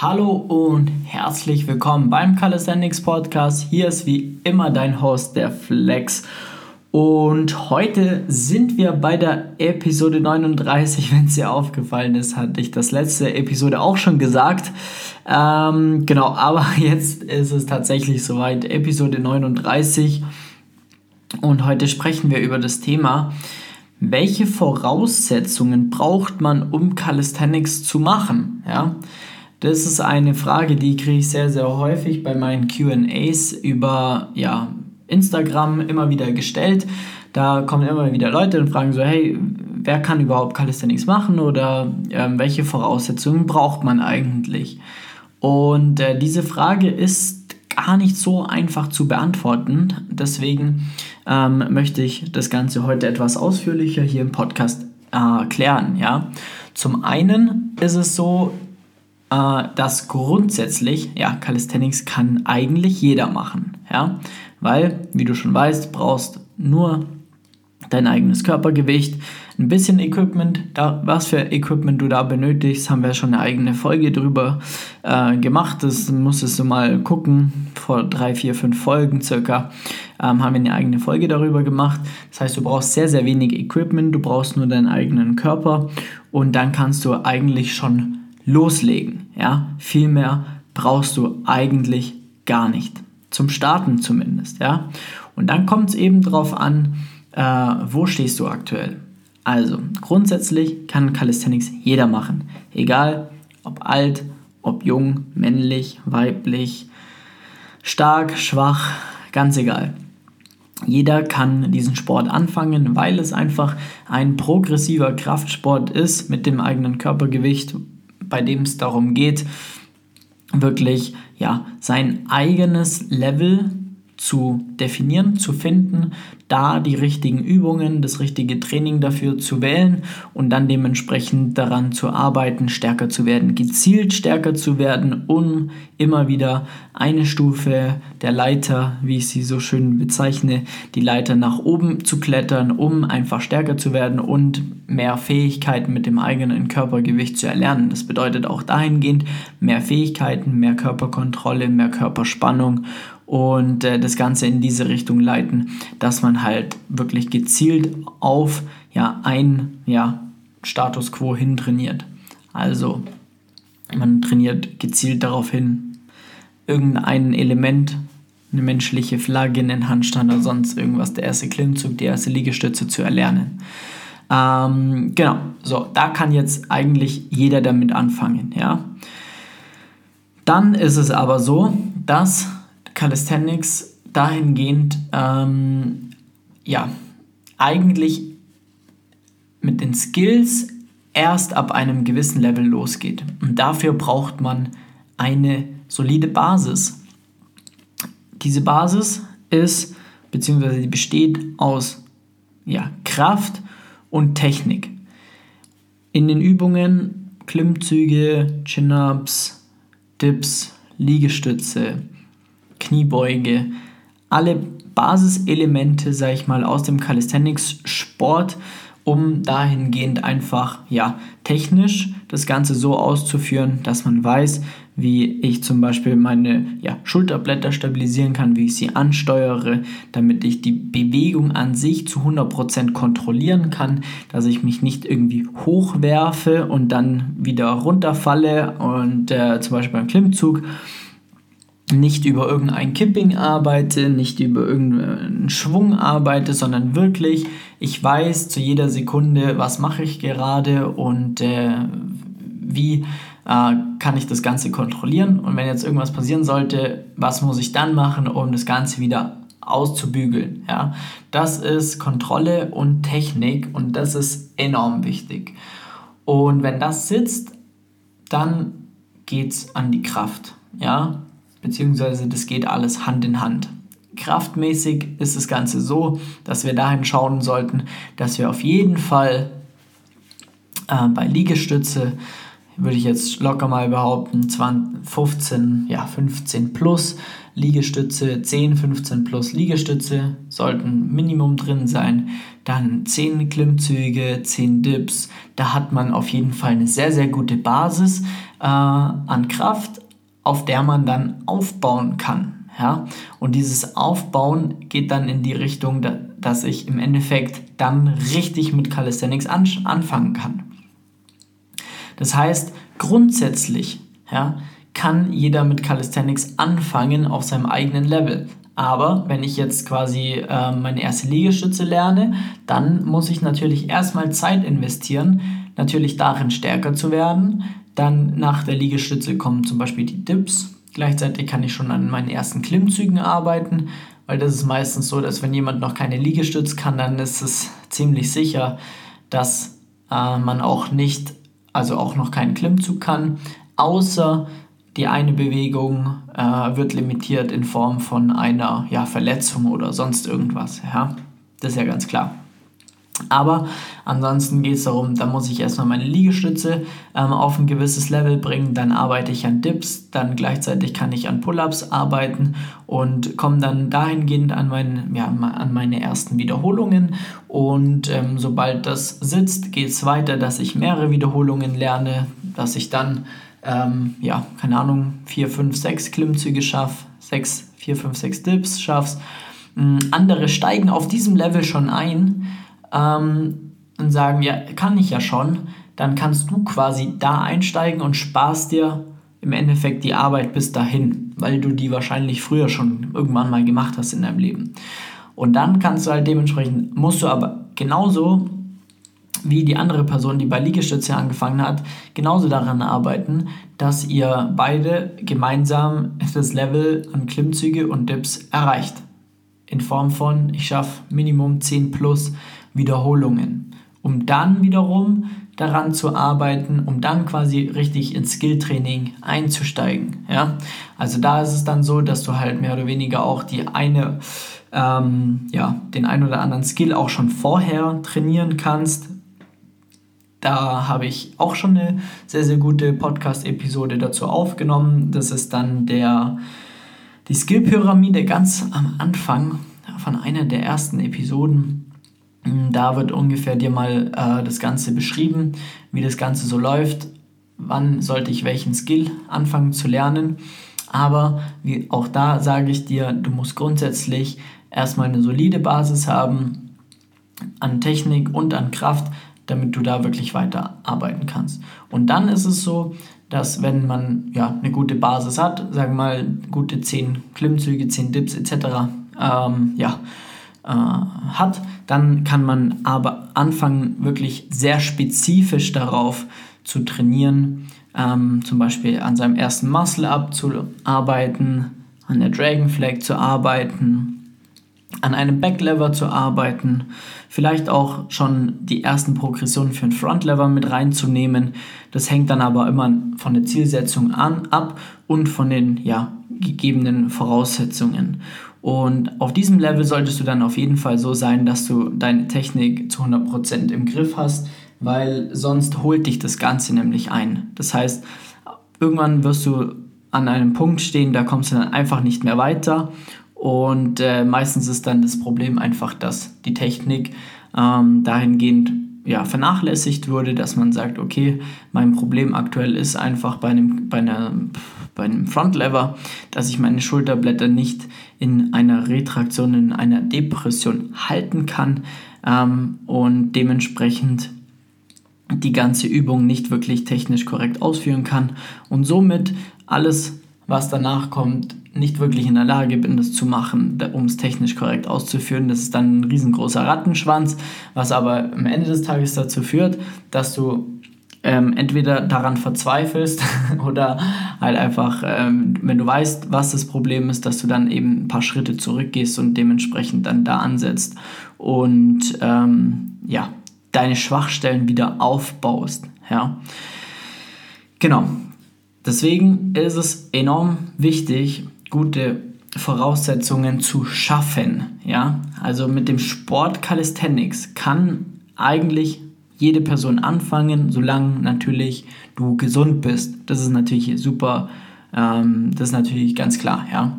Hallo und herzlich willkommen beim Calisthenics Podcast. Hier ist wie immer dein Host, der Flex. Und heute sind wir bei der Episode 39. Wenn es dir aufgefallen ist, hatte ich das letzte Episode auch schon gesagt. Ähm, genau, aber jetzt ist es tatsächlich soweit. Episode 39. Und heute sprechen wir über das Thema, welche Voraussetzungen braucht man, um Calisthenics zu machen? Ja. Das ist eine Frage, die kriege ich sehr, sehr häufig bei meinen QAs über ja, Instagram immer wieder gestellt. Da kommen immer wieder Leute und fragen so, hey, wer kann überhaupt Calisthenics machen oder äh, welche Voraussetzungen braucht man eigentlich? Und äh, diese Frage ist gar nicht so einfach zu beantworten. Deswegen ähm, möchte ich das Ganze heute etwas ausführlicher hier im Podcast äh, klären. Ja? Zum einen ist es so, äh, dass grundsätzlich, ja, Calisthenics kann eigentlich jeder machen, ja, weil, wie du schon weißt, brauchst nur dein eigenes Körpergewicht, ein bisschen Equipment, da, was für Equipment du da benötigst, haben wir schon eine eigene Folge drüber äh, gemacht, das musstest du mal gucken, vor drei, vier, fünf Folgen circa, ähm, haben wir eine eigene Folge darüber gemacht, das heißt, du brauchst sehr, sehr wenig Equipment, du brauchst nur deinen eigenen Körper und dann kannst du eigentlich schon loslegen. Ja? Viel mehr brauchst du eigentlich gar nicht. Zum Starten zumindest. Ja? Und dann kommt es eben darauf an, äh, wo stehst du aktuell. Also grundsätzlich kann Calisthenics jeder machen. Egal ob alt, ob jung, männlich, weiblich, stark, schwach, ganz egal. Jeder kann diesen Sport anfangen, weil es einfach ein progressiver Kraftsport ist mit dem eigenen Körpergewicht, bei dem es darum geht, wirklich ja, sein eigenes Level zu definieren, zu finden, da die richtigen Übungen, das richtige Training dafür zu wählen und dann dementsprechend daran zu arbeiten, stärker zu werden, gezielt stärker zu werden, um immer wieder eine Stufe der Leiter, wie ich sie so schön bezeichne, die Leiter nach oben zu klettern, um einfach stärker zu werden und mehr Fähigkeiten mit dem eigenen Körpergewicht zu erlernen. Das bedeutet auch dahingehend mehr Fähigkeiten, mehr Körperkontrolle, mehr Körperspannung und äh, das Ganze in diese Richtung leiten, dass man halt wirklich gezielt auf ja, ein ja, Status quo hin trainiert. Also man trainiert gezielt darauf hin, irgendein Element, eine menschliche Flagge, einen Handstand oder sonst irgendwas, der erste Klimmzug, die erste Liegestütze zu erlernen. Ähm, genau, so, da kann jetzt eigentlich jeder damit anfangen, ja. Dann ist es aber so, dass Calisthenics dahingehend, ähm, ja, eigentlich mit den Skills erst ab einem gewissen Level losgeht. Und dafür braucht man eine solide Basis. Diese Basis ist, beziehungsweise die besteht aus ja, Kraft und Technik. In den Übungen Klimmzüge, Chin-Ups, Dips, Liegestütze, Kniebeuge, alle Basiselemente, sage ich mal, aus dem Calisthenics-Sport, um dahingehend einfach, ja, technisch das Ganze so auszuführen, dass man weiß, wie ich zum Beispiel meine ja, Schulterblätter stabilisieren kann, wie ich sie ansteuere, damit ich die Bewegung an sich zu 100% kontrollieren kann, dass ich mich nicht irgendwie hochwerfe und dann wieder runterfalle und äh, zum Beispiel beim Klimmzug nicht über irgendein Kipping arbeite, nicht über irgendeinen Schwung arbeite, sondern wirklich, ich weiß zu jeder Sekunde, was mache ich gerade und äh, wie äh, kann ich das Ganze kontrollieren. Und wenn jetzt irgendwas passieren sollte, was muss ich dann machen, um das Ganze wieder auszubügeln. Ja? Das ist Kontrolle und Technik und das ist enorm wichtig. Und wenn das sitzt, dann geht es an die Kraft. Ja? Beziehungsweise das geht alles Hand in Hand. Kraftmäßig ist das Ganze so, dass wir dahin schauen sollten, dass wir auf jeden Fall äh, bei Liegestütze, würde ich jetzt locker mal behaupten, 20, 15, ja 15 plus Liegestütze, 10, 15 plus Liegestütze sollten Minimum drin sein. Dann 10 Klimmzüge, 10 Dips. Da hat man auf jeden Fall eine sehr, sehr gute Basis. äh, an Kraft, auf der man dann aufbauen kann. Ja? Und dieses Aufbauen geht dann in die Richtung, dass ich im Endeffekt dann richtig mit Calisthenics anfangen kann. Das heißt, grundsätzlich ja, kann jeder mit Calisthenics anfangen auf seinem eigenen Level. Aber wenn ich jetzt quasi äh, meine erste Liegestütze lerne, dann muss ich natürlich erstmal Zeit investieren, natürlich darin stärker zu werden. Dann nach der Liegestütze kommen zum Beispiel die Dips. Gleichzeitig kann ich schon an meinen ersten Klimmzügen arbeiten, weil das ist meistens so, dass wenn jemand noch keine Liegestütze kann, dann ist es ziemlich sicher, dass äh, man auch nicht, also auch noch keinen Klimmzug kann, außer die eine Bewegung äh, wird limitiert in Form von einer ja, Verletzung oder sonst irgendwas. Ja? Das ist ja ganz klar. Aber ansonsten geht es darum, da muss ich erstmal meine Liegestütze ähm, auf ein gewisses Level bringen, dann arbeite ich an Dips, dann gleichzeitig kann ich an Pull-ups arbeiten und komme dann dahingehend an, mein, ja, an meine ersten Wiederholungen. Und ähm, sobald das sitzt, geht es weiter, dass ich mehrere Wiederholungen lerne, dass ich dann, ähm, ja, keine Ahnung, 4, 5, 6 Klimmzüge schaffe, 6, 4, 5, 6 Dips schaffst. Ähm, andere steigen auf diesem Level schon ein ähm, und sagen, ja, kann ich ja schon, dann kannst du quasi da einsteigen und sparst dir im Endeffekt die Arbeit bis dahin, weil du die wahrscheinlich früher schon irgendwann mal gemacht hast in deinem Leben. Und dann kannst du halt dementsprechend, musst du aber genauso wie die andere Person, die bei Liegestütze angefangen hat, genauso daran arbeiten, dass ihr beide gemeinsam das Level an Klimmzüge und Dips erreicht. In Form von, ich schaffe Minimum 10 plus Wiederholungen, um dann wiederum daran zu arbeiten, um dann quasi richtig ins Skilltraining einzusteigen. Ja? Also da ist es dann so, dass du halt mehr oder weniger auch die eine, ähm, ja, den ein oder anderen Skill auch schon vorher trainieren kannst. Da habe ich auch schon eine sehr, sehr gute Podcast-Episode dazu aufgenommen. Das ist dann der, die Skill-Pyramide ganz am Anfang von einer der ersten Episoden. Da wird ungefähr dir mal äh, das Ganze beschrieben, wie das Ganze so läuft, wann sollte ich welchen Skill anfangen zu lernen. Aber wie, auch da sage ich dir, du musst grundsätzlich erstmal eine solide Basis haben an Technik und an Kraft, damit du da wirklich weiter arbeiten kannst. Und dann ist es so, dass wenn man ja eine gute Basis hat, sagen wir mal gute 10 Klimmzüge, 10 Dips etc., ähm, ja, äh, hat, dann kann man aber anfangen, wirklich sehr spezifisch darauf zu trainieren, ähm, zum Beispiel an seinem ersten Muscle-Up zu arbeiten, an der Dragon Flag zu arbeiten, an einem Backlever zu arbeiten, vielleicht auch schon die ersten Progressionen für einen Frontlever mit reinzunehmen. Das hängt dann aber immer von der Zielsetzung an, ab und von den ja, gegebenen Voraussetzungen. Und auf diesem Level solltest du dann auf jeden Fall so sein, dass du deine Technik zu 100% im Griff hast, weil sonst holt dich das Ganze nämlich ein. Das heißt, irgendwann wirst du an einem Punkt stehen, da kommst du dann einfach nicht mehr weiter. Und äh, meistens ist dann das Problem einfach, dass die Technik ähm, dahingehend ja, vernachlässigt wurde, dass man sagt, okay, mein Problem aktuell ist einfach bei einem, bei einer, bei einem Frontlever, dass ich meine Schulterblätter nicht in einer Retraktion, in einer Depression halten kann ähm, und dementsprechend die ganze Übung nicht wirklich technisch korrekt ausführen kann und somit alles, was danach kommt, nicht wirklich in der Lage bin, das zu machen, um es technisch korrekt auszuführen. Das ist dann ein riesengroßer Rattenschwanz, was aber am Ende des Tages dazu führt, dass du ähm, entweder daran verzweifelst oder halt einfach, ähm, wenn du weißt, was das Problem ist, dass du dann eben ein paar Schritte zurückgehst und dementsprechend dann da ansetzt und ähm, ja, deine Schwachstellen wieder aufbaust. Ja. Genau. Deswegen ist es enorm wichtig, gute Voraussetzungen zu schaffen. Ja? Also mit dem Sport Calisthenics kann eigentlich jede Person anfangen, solange natürlich du gesund bist. Das ist natürlich super, ähm, das ist natürlich ganz klar. Ja?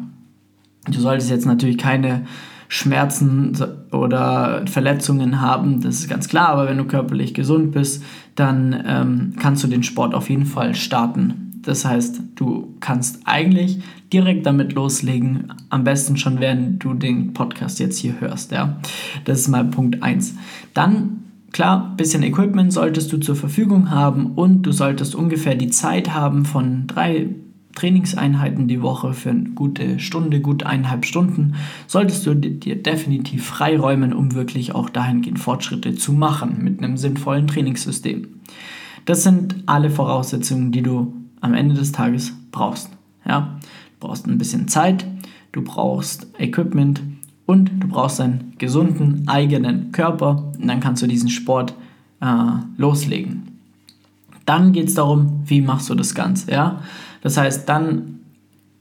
Du solltest jetzt natürlich keine Schmerzen oder Verletzungen haben, das ist ganz klar, aber wenn du körperlich gesund bist, dann ähm, kannst du den Sport auf jeden Fall starten. Das heißt, du kannst eigentlich direkt damit loslegen, am besten schon während du den Podcast jetzt hier hörst. Ja? Das ist mal Punkt 1. Dann, klar, bisschen Equipment solltest du zur Verfügung haben und du solltest ungefähr die Zeit haben von drei Trainingseinheiten die Woche für eine gute Stunde, gut eineinhalb Stunden, solltest du dir definitiv freiräumen, um wirklich auch dahingehend Fortschritte zu machen mit einem sinnvollen Trainingssystem. Das sind alle Voraussetzungen, die du am Ende des Tages brauchst. Ja? Du brauchst ein bisschen Zeit, du brauchst Equipment und du brauchst einen gesunden eigenen Körper und dann kannst du diesen Sport äh, loslegen. Dann geht es darum, wie machst du das Ganze. Ja? Das heißt, dann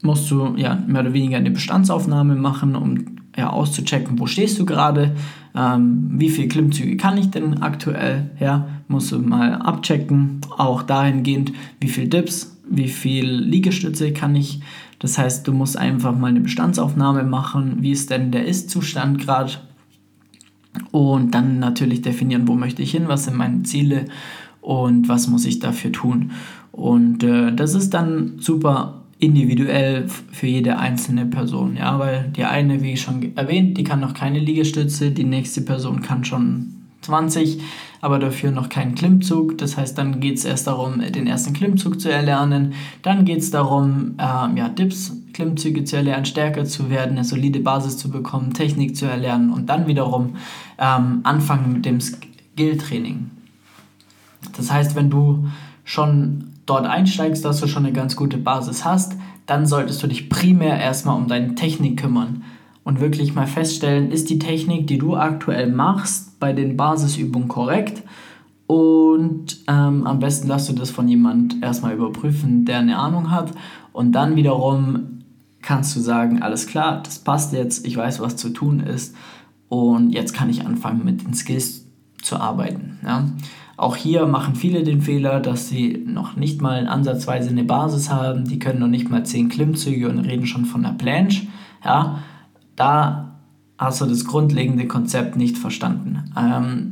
musst du ja mehr oder weniger eine Bestandsaufnahme machen, um ja, auszuchecken, wo stehst du gerade, ähm, wie viele Klimmzüge kann ich denn aktuell, ja, musst du mal abchecken, auch dahingehend, wie viel Dips, wie viel Liegestütze kann ich, das heißt, du musst einfach mal eine Bestandsaufnahme machen, wie ist denn der Ist-Zustand gerade und dann natürlich definieren, wo möchte ich hin, was sind meine Ziele und was muss ich dafür tun. Und äh, das ist dann super individuell für jede einzelne Person. Ja, weil die eine, wie schon erwähnt, die kann noch keine Liegestütze, die nächste Person kann schon 20, aber dafür noch keinen Klimmzug. Das heißt, dann geht es erst darum, den ersten Klimmzug zu erlernen. Dann geht es darum, ähm, ja, Dips, Klimmzüge zu erlernen, stärker zu werden, eine solide Basis zu bekommen, Technik zu erlernen und dann wiederum ähm, anfangen mit dem Skill-Training. Das heißt, wenn du schon dort einsteigst, dass du schon eine ganz gute Basis hast, dann solltest du dich primär erstmal um deine Technik kümmern und wirklich mal feststellen, ist die Technik, die du aktuell machst, bei den Basisübungen korrekt und ähm, am besten lässt du das von jemand erstmal überprüfen, der eine Ahnung hat und dann wiederum kannst du sagen, alles klar, das passt jetzt, ich weiß, was zu tun ist und jetzt kann ich anfangen mit den Skills zu arbeiten. Ja? Auch hier machen viele den Fehler, dass sie noch nicht mal ansatzweise eine Basis haben. Die können noch nicht mal 10 Klimmzüge und reden schon von einer Planche. Ja, da hast du das grundlegende Konzept nicht verstanden. Ähm,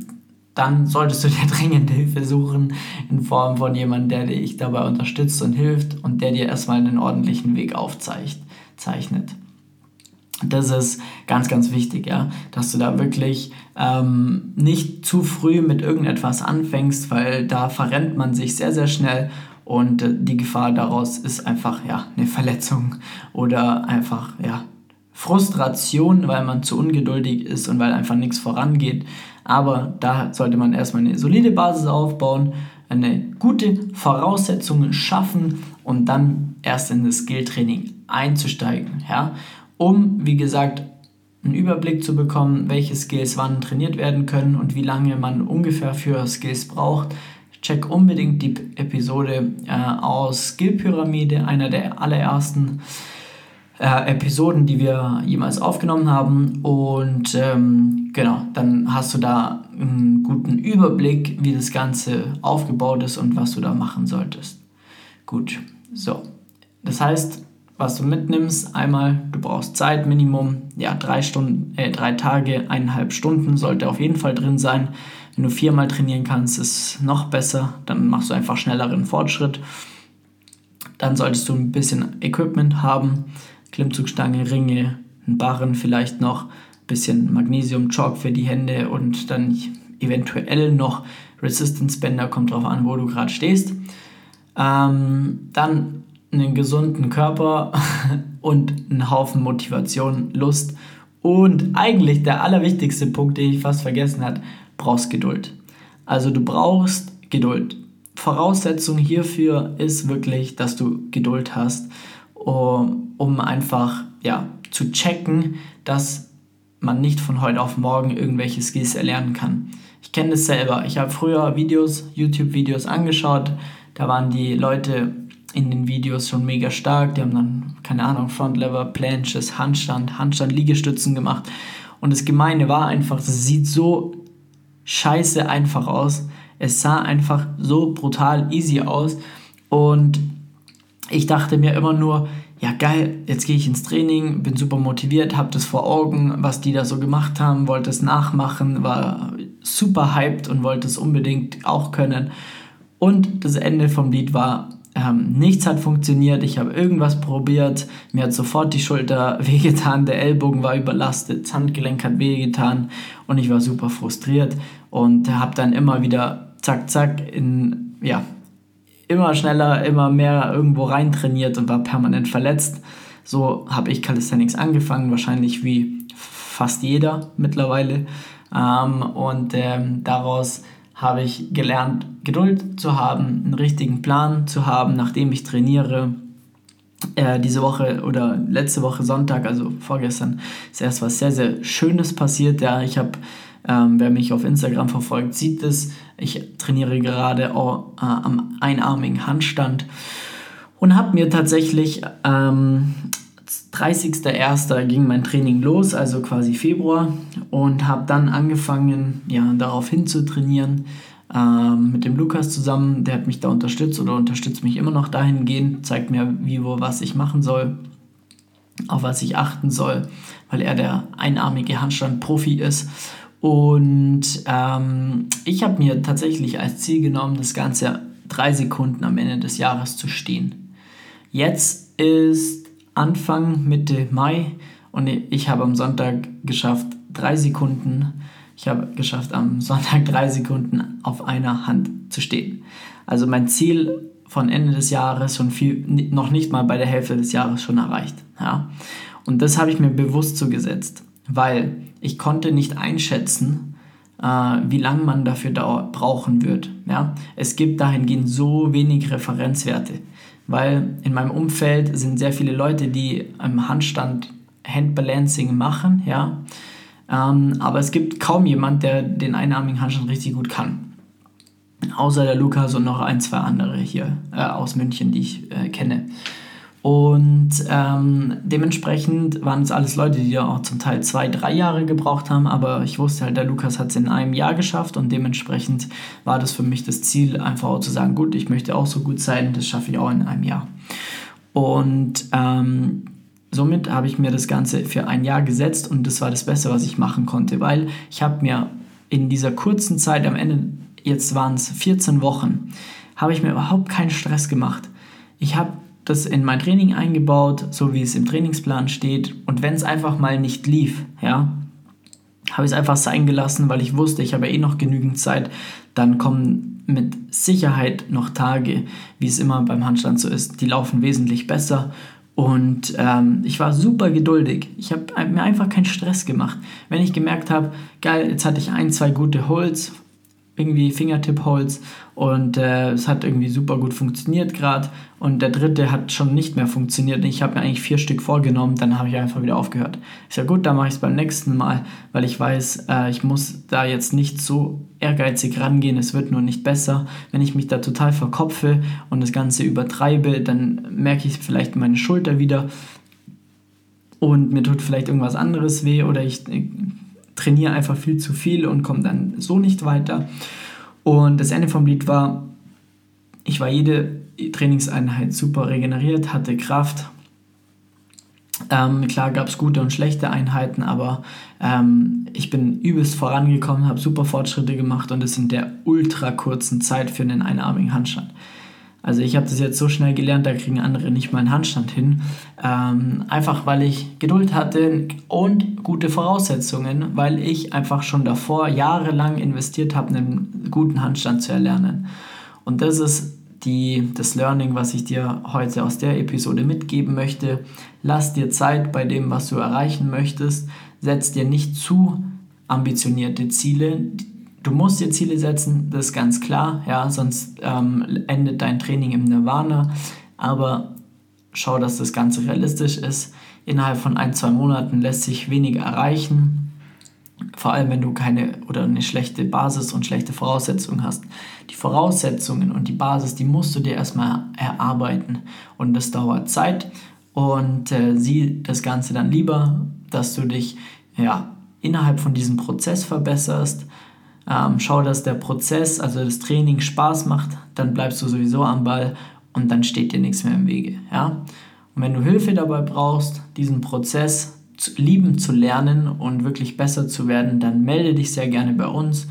dann solltest du dir dringend Hilfe suchen in Form von jemandem, der dich dabei unterstützt und hilft und der dir erstmal einen ordentlichen Weg aufzeichnet. Das ist ganz, ganz wichtig, ja, dass du da wirklich ähm, nicht zu früh mit irgendetwas anfängst, weil da verrennt man sich sehr, sehr schnell und äh, die Gefahr daraus ist einfach ja eine Verletzung oder einfach ja Frustration, weil man zu ungeduldig ist und weil einfach nichts vorangeht. Aber da sollte man erstmal eine solide Basis aufbauen, eine gute Voraussetzungen schaffen und dann erst in das Skilltraining einzusteigen. Ja? Um, wie gesagt, einen Überblick zu bekommen, welche Skills wann trainiert werden können und wie lange man ungefähr für Skills braucht. Check unbedingt die Episode äh, aus Skill-Pyramide, einer der allerersten äh, Episoden, die wir jemals aufgenommen haben. Und ähm, genau, dann hast du da einen guten Überblick, wie das Ganze aufgebaut ist und was du da machen solltest. Gut, so. Das heißt, was du mitnimmst. Einmal, du brauchst Zeit, Minimum, ja, drei Stunden, äh, drei Tage, eineinhalb Stunden sollte auf jeden Fall drin sein. Wenn du viermal trainieren kannst, ist noch besser. Dann machst du einfach schnelleren Fortschritt. Dann solltest du ein bisschen Equipment haben. Klimmzugstange, Ringe, ein Barren vielleicht noch, ein bisschen Magnesium, Chalk für die Hände und dann eventuell noch Resistance Bänder, kommt drauf an, wo du gerade stehst. Ähm, dann einen gesunden Körper und einen Haufen Motivation, Lust und eigentlich der allerwichtigste Punkt, den ich fast vergessen habe, brauchst Geduld. Also du brauchst Geduld. Voraussetzung hierfür ist wirklich, dass du Geduld hast, um, um einfach ja, zu checken, dass man nicht von heute auf morgen irgendwelche Skills erlernen kann. Ich kenne das selber. Ich habe früher Videos, YouTube-Videos angeschaut. Da waren die Leute in den Videos schon mega stark. Die haben dann, keine Ahnung, Frontlever, Planches, Handstand, Handstand, Liegestützen gemacht. Und das Gemeine war einfach, es sieht so scheiße einfach aus. Es sah einfach so brutal easy aus. Und ich dachte mir immer nur, ja geil, jetzt gehe ich ins Training, bin super motiviert, habe das vor Augen, was die da so gemacht haben, wollte es nachmachen, war super hyped und wollte es unbedingt auch können. Und das Ende vom Lied war, ähm, nichts hat funktioniert, ich habe irgendwas probiert, mir hat sofort die Schulter wehgetan, der Ellbogen war überlastet, das Handgelenk hat wehgetan. Und ich war super frustriert und habe dann immer wieder zack, zack in, ja, immer schneller, immer mehr irgendwo rein trainiert und war permanent verletzt. So habe ich Calisthenics angefangen, wahrscheinlich wie fast jeder mittlerweile. Ähm, und ähm, daraus habe ich gelernt, Geduld zu haben, einen richtigen Plan zu haben, nachdem ich trainiere. Äh, diese Woche oder letzte Woche Sonntag, also vorgestern, ist erst was sehr, sehr Schönes passiert. Ja, ich habe, ähm, wer mich auf Instagram verfolgt, sieht es. Ich trainiere gerade äh, am einarmigen Handstand und habe mir tatsächlich ähm, 30.01. ging mein Training los, also quasi Februar, und habe dann angefangen, ja, daraufhin zu trainieren ähm, mit dem Lukas zusammen. Der hat mich da unterstützt oder unterstützt mich immer noch dahingehend, zeigt mir, wie, wo, was ich machen soll, auf was ich achten soll, weil er der einarmige Handstand-Profi ist. Und ähm, ich habe mir tatsächlich als Ziel genommen, das Ganze drei Sekunden am Ende des Jahres zu stehen. Jetzt ist Anfang, Mitte Mai und ich habe am Sonntag geschafft, drei Sekunden, ich habe geschafft, am Sonntag drei Sekunden auf einer Hand zu stehen. Also mein Ziel von Ende des Jahres schon viel, noch nicht mal bei der Hälfte des Jahres schon erreicht. Ja? Und das habe ich mir bewusst zugesetzt, weil ich konnte nicht einschätzen, äh, wie lange man dafür brauchen wird. Ja? Es gibt dahingehend so wenig Referenzwerte weil in meinem Umfeld sind sehr viele Leute, die im Handstand Handbalancing machen, ja. Ähm, aber es gibt kaum jemand, der den einarmigen Handstand richtig gut kann. Außer der Lukas und noch ein, zwei andere hier äh, aus München, die ich äh, kenne. Und ähm, dementsprechend waren es alles Leute, die ja auch zum Teil zwei, drei Jahre gebraucht haben, aber ich wusste halt, der Lukas hat es in einem Jahr geschafft und dementsprechend war das für mich das Ziel, einfach auch zu sagen, gut, ich möchte auch so gut sein, das schaffe ich auch in einem Jahr. Und ähm, somit habe ich mir das Ganze für ein Jahr gesetzt und das war das Beste, was ich machen konnte, weil ich habe mir in dieser kurzen Zeit, am Ende, jetzt waren es 14 Wochen, habe ich mir überhaupt keinen Stress gemacht. Ich habe das in mein Training eingebaut, so wie es im Trainingsplan steht. Und wenn es einfach mal nicht lief, ja, habe ich es einfach sein gelassen, weil ich wusste, ich habe eh noch genügend Zeit. Dann kommen mit Sicherheit noch Tage, wie es immer beim Handstand so ist. Die laufen wesentlich besser. Und ähm, ich war super geduldig. Ich habe mir einfach keinen Stress gemacht. Wenn ich gemerkt habe, geil, jetzt hatte ich ein, zwei gute Holz, irgendwie Fingertip-Holz und äh, es hat irgendwie super gut funktioniert gerade und der dritte hat schon nicht mehr funktioniert. Ich habe mir eigentlich vier Stück vorgenommen, dann habe ich einfach wieder aufgehört. Ich sage, gut, dann mache ich es beim nächsten Mal, weil ich weiß, äh, ich muss da jetzt nicht so ehrgeizig rangehen, es wird nur nicht besser. Wenn ich mich da total verkopfe und das Ganze übertreibe, dann merke ich vielleicht meine Schulter wieder und mir tut vielleicht irgendwas anderes weh oder ich äh, trainiere einfach viel zu viel und komme dann so nicht weiter. Und das Ende vom Lied war, ich war jede Trainingseinheit super regeneriert, hatte Kraft. Ähm, klar gab es gute und schlechte Einheiten, aber ähm, ich bin übelst vorangekommen, habe super Fortschritte gemacht und das in der ultra kurzen Zeit für einen einarmigen Handstand. Also ich habe das jetzt so schnell gelernt, da kriegen andere nicht mal einen Handstand hin. Ähm, einfach weil ich Geduld hatte und gute Voraussetzungen, weil ich einfach schon davor jahrelang investiert habe, einen guten Handstand zu erlernen. Und das ist die, das Learning, was ich dir heute aus der Episode mitgeben möchte. Lass dir Zeit bei dem, was du erreichen möchtest. Setz dir nicht zu ambitionierte Ziele, Du musst dir Ziele setzen, das ist ganz klar, ja, sonst ähm, endet dein Training im Nirvana. Aber schau, dass das Ganze realistisch ist. Innerhalb von ein, zwei Monaten lässt sich weniger erreichen. Vor allem, wenn du keine oder eine schlechte Basis und schlechte Voraussetzungen hast. Die Voraussetzungen und die Basis, die musst du dir erstmal erarbeiten. Und das dauert Zeit. Und äh, sieh das Ganze dann lieber, dass du dich ja, innerhalb von diesem Prozess verbesserst ähm, schau, dass der Prozess, also das Training Spaß macht, dann bleibst du sowieso am Ball und dann steht dir nichts mehr im Wege. Ja? Und wenn du Hilfe dabei brauchst, diesen Prozess zu, lieben zu lernen und wirklich besser zu werden, dann melde dich sehr gerne bei uns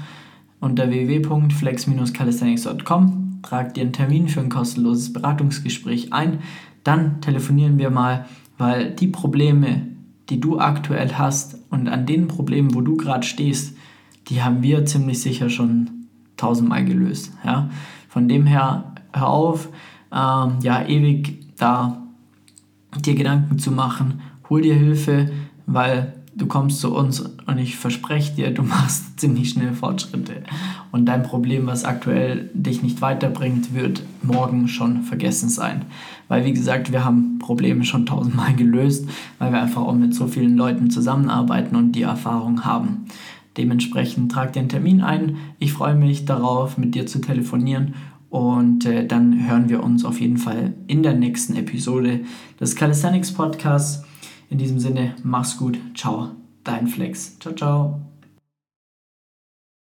unter www.flex-calisthenics.com trag dir einen Termin für ein kostenloses Beratungsgespräch ein, dann telefonieren wir mal, weil die Probleme, die du aktuell hast und an den Problemen, wo du gerade stehst, die haben wir ziemlich sicher schon tausendmal gelöst. Ja? Von dem her, hör auf, ähm, ja, ewig da dir Gedanken zu machen, hol dir Hilfe, weil du kommst zu uns und ich verspreche dir, du machst ziemlich schnell Fortschritte. Und dein Problem, was aktuell dich nicht weiterbringt, wird morgen schon vergessen sein. Weil, wie gesagt, wir haben Probleme schon tausendmal gelöst, weil wir einfach auch mit so vielen Leuten zusammenarbeiten und die Erfahrung haben. Dementsprechend trag dir einen Termin ein. Ich freue mich darauf, mit dir zu telefonieren und äh, dann hören wir uns auf jeden Fall in der nächsten Episode des Calisthenics Podcasts. In diesem Sinne, mach's gut. Ciao, dein Flex. Ciao, ciao.